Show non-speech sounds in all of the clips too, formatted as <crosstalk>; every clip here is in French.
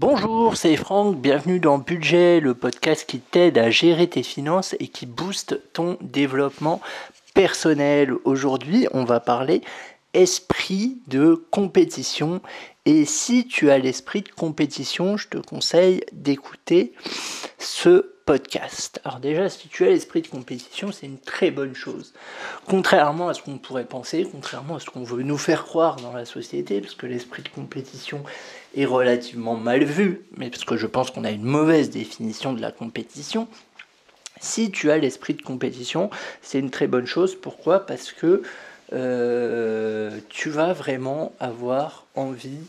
Bonjour, c'est Franck, bienvenue dans Budget, le podcast qui t'aide à gérer tes finances et qui booste ton développement personnel. Aujourd'hui, on va parler esprit de compétition. Et si tu as l'esprit de compétition, je te conseille d'écouter ce podcast. Alors déjà, si tu as l'esprit de compétition, c'est une très bonne chose. Contrairement à ce qu'on pourrait penser, contrairement à ce qu'on veut nous faire croire dans la société, parce que l'esprit de compétition est relativement mal vu, mais parce que je pense qu'on a une mauvaise définition de la compétition. Si tu as l'esprit de compétition, c'est une très bonne chose. Pourquoi? Parce que euh, tu vas vraiment avoir envie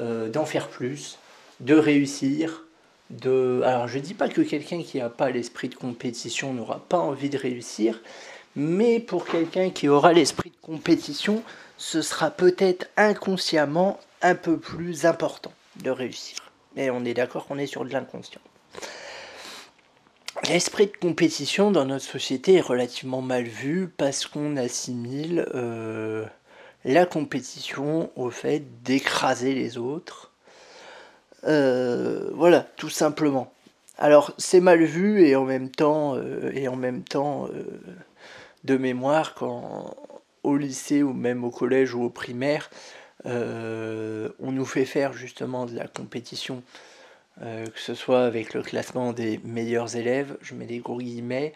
euh, d'en faire plus, de réussir, de... Alors je ne dis pas que quelqu'un qui n'a pas l'esprit de compétition n'aura pas envie de réussir, mais pour quelqu'un qui aura l'esprit de compétition, ce sera peut-être inconsciemment un peu plus important de réussir. Mais on est d'accord qu'on est sur de l'inconscient. L'esprit de compétition dans notre société est relativement mal vu parce qu'on assimile euh, la compétition au fait d'écraser les autres. Euh, voilà, tout simplement. Alors c'est mal vu et en même temps, euh, et en même temps de mémoire quand au lycée ou même au collège ou au primaire, on nous fait faire justement de la compétition euh, que ce soit avec le classement des meilleurs élèves, je mets des gros guillemets.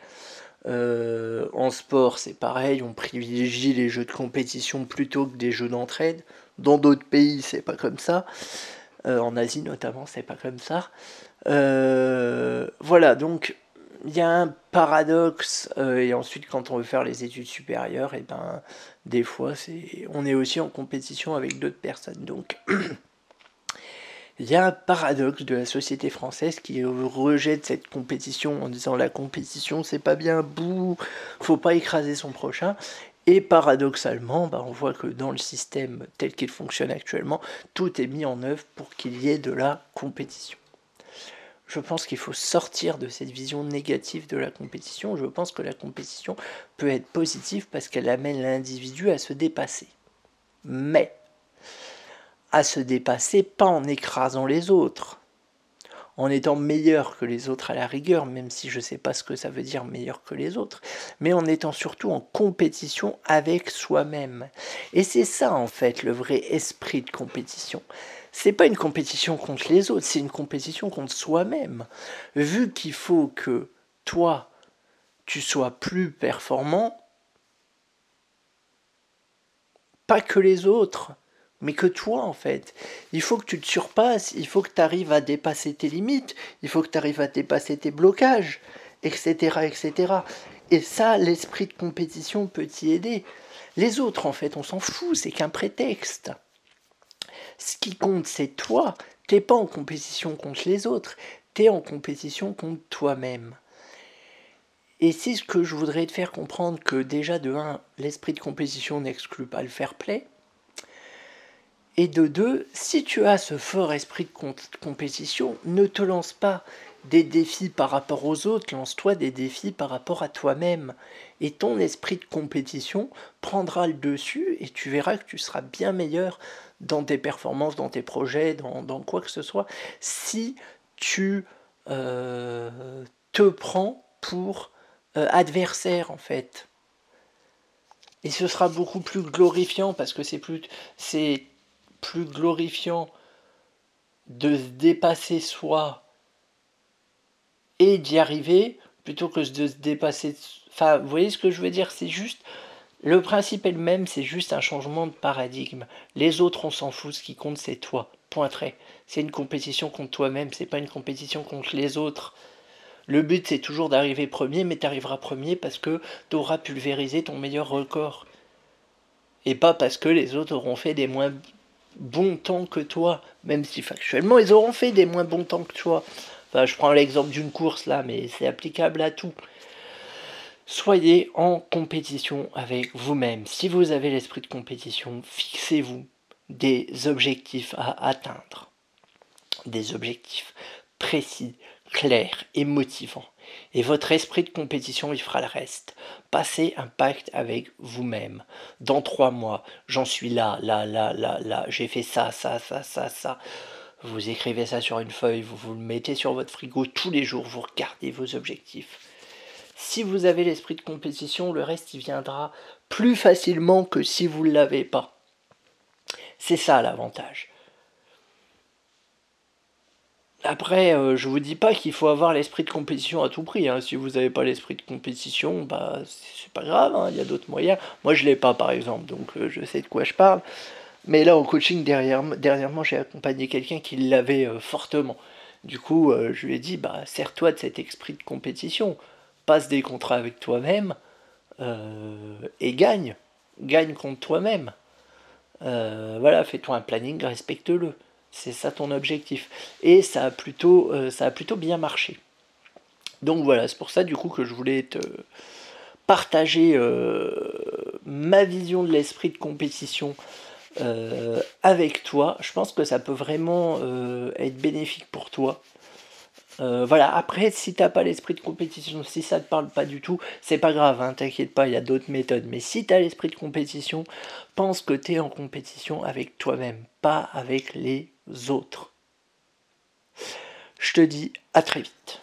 Euh, en sport, c'est pareil, on privilégie les jeux de compétition plutôt que des jeux d'entraide. Dans d'autres pays, c'est pas comme ça. Euh, en Asie notamment, c'est pas comme ça. voilà, donc il y a un paradoxe. et ensuite, quand on veut faire les études supérieures, et eh ben des fois, c'est on est aussi en compétition avec d'autres personnes. Donc <clears throat> il y a un paradoxe de la société française qui rejette cette compétition en disant la compétition c'est pas bien, bouh, faut pas écraser son prochain. Et paradoxalement, bah, on voit que dans le système tel qu'il fonctionne actuellement, tout est mis en œuvre pour qu'il y ait de la compétition. Je pense qu'il faut sortir de cette vision négative de la compétition. Je pense que la compétition peut être positive parce qu'elle amène l'individu à se dépasser. Mais à se dépasser, pas en écrasant les autres, en étant meilleur que les autres à la rigueur, même si je ne sais pas ce que ça veut dire meilleur que les autres, mais en étant surtout en compétition avec soi-même. Et c'est ça en fait le vrai esprit de compétition. C'est pas une compétition contre les autres, c'est une compétition contre soi-même. Vu qu'il faut que toi, tu sois plus performant, pas que les autres, mais que toi en fait. Il faut que tu te surpasses, il faut que tu arrives à dépasser tes limites, il faut que tu arrives à dépasser tes blocages, etc. etc. Et ça, l'esprit de compétition peut t'y aider. Les autres, en fait, on s'en fout, c'est qu'un prétexte. Ce qui compte, c'est toi. T'es pas en compétition contre les autres, tu es en compétition contre toi-même. Et c'est ce que je voudrais te faire comprendre que déjà de 1, l'esprit de compétition n'exclut pas le fair play. Et de deux, si tu as ce fort esprit de compétition, ne te lance pas des défis par rapport aux autres, lance-toi des défis par rapport à toi-même. Et ton esprit de compétition prendra le dessus et tu verras que tu seras bien meilleur dans tes performances, dans tes projets, dans, quoi que ce soit, si tu euh, te prends pour euh, adversaire en fait. Et ce sera beaucoup plus glorifiant parce que c'est plus plus glorifiant de se dépasser soi et d'y arriver plutôt que de se dépasser. Enfin, vous voyez ce que je veux dire? C'est juste. Le principe est le même, c'est juste un changement de paradigme. Les autres, on s'en fout, ce qui compte, c'est toi. Point très. C'est une compétition contre toi-même, c'est pas une compétition contre les autres. Le but, c'est toujours d'arriver premier, mais tu arriveras premier parce que tu auras pulvérisé ton meilleur record. Et pas parce que les autres auront fait des moins bon temps que toi, même si factuellement ils auront fait des moins bons temps que toi. Je prends l'exemple d'une course là, mais c'est applicable à tout. Soyez en compétition avec vous-même. Si vous avez l'esprit de compétition, fixez-vous des objectifs à atteindre. Des objectifs précis, clairs et motivants et votre esprit de compétition il fera le reste. Passez un pacte avec vous-même. Dans trois mois, j'en suis là, là, là, là, là, j'ai fait ça, ça, ça, ça, ça. Vous écrivez ça sur une feuille, vous vous le mettez sur votre frigo tous les jours, vous regardez vos objectifs. Si vous avez l'esprit de compétition, le reste il viendra plus facilement que si vous ne l'avez pas. C'est ça l'avantage. Après, euh, je vous dis pas qu'il faut avoir l'esprit de compétition à tout prix. Hein. Si vous n'avez pas l'esprit de compétition, bah c'est pas grave. Hein. Il y a d'autres moyens. Moi, je l'ai pas, par exemple, donc euh, je sais de quoi je parle. Mais là, au coaching dernièrement, j'ai accompagné quelqu'un qui l'avait euh, fortement. Du coup, je lui ai dit, bah sers-toi de cet esprit de compétition, passe des contrats avec toi-même et gagne, gagne contre toi-même. voilà, fais-toi un planning, respecte-le. C'est ça ton objectif. Et ça a plutôt, euh, ça a plutôt bien marché. Donc voilà, c'est pour ça du coup que je voulais te partager euh, ma vision de l'esprit de compétition euh, avec toi. Je pense que ça peut vraiment être bénéfique pour toi. voilà, après, si t'as pas l'esprit de compétition, si ça te parle pas du tout, c'est pas grave, hein, t'inquiète pas, il y a d'autres méthodes. Mais si tu as l'esprit de compétition, pense que tu es en compétition avec toi-même, pas avec les autres. Je te dis à très vite.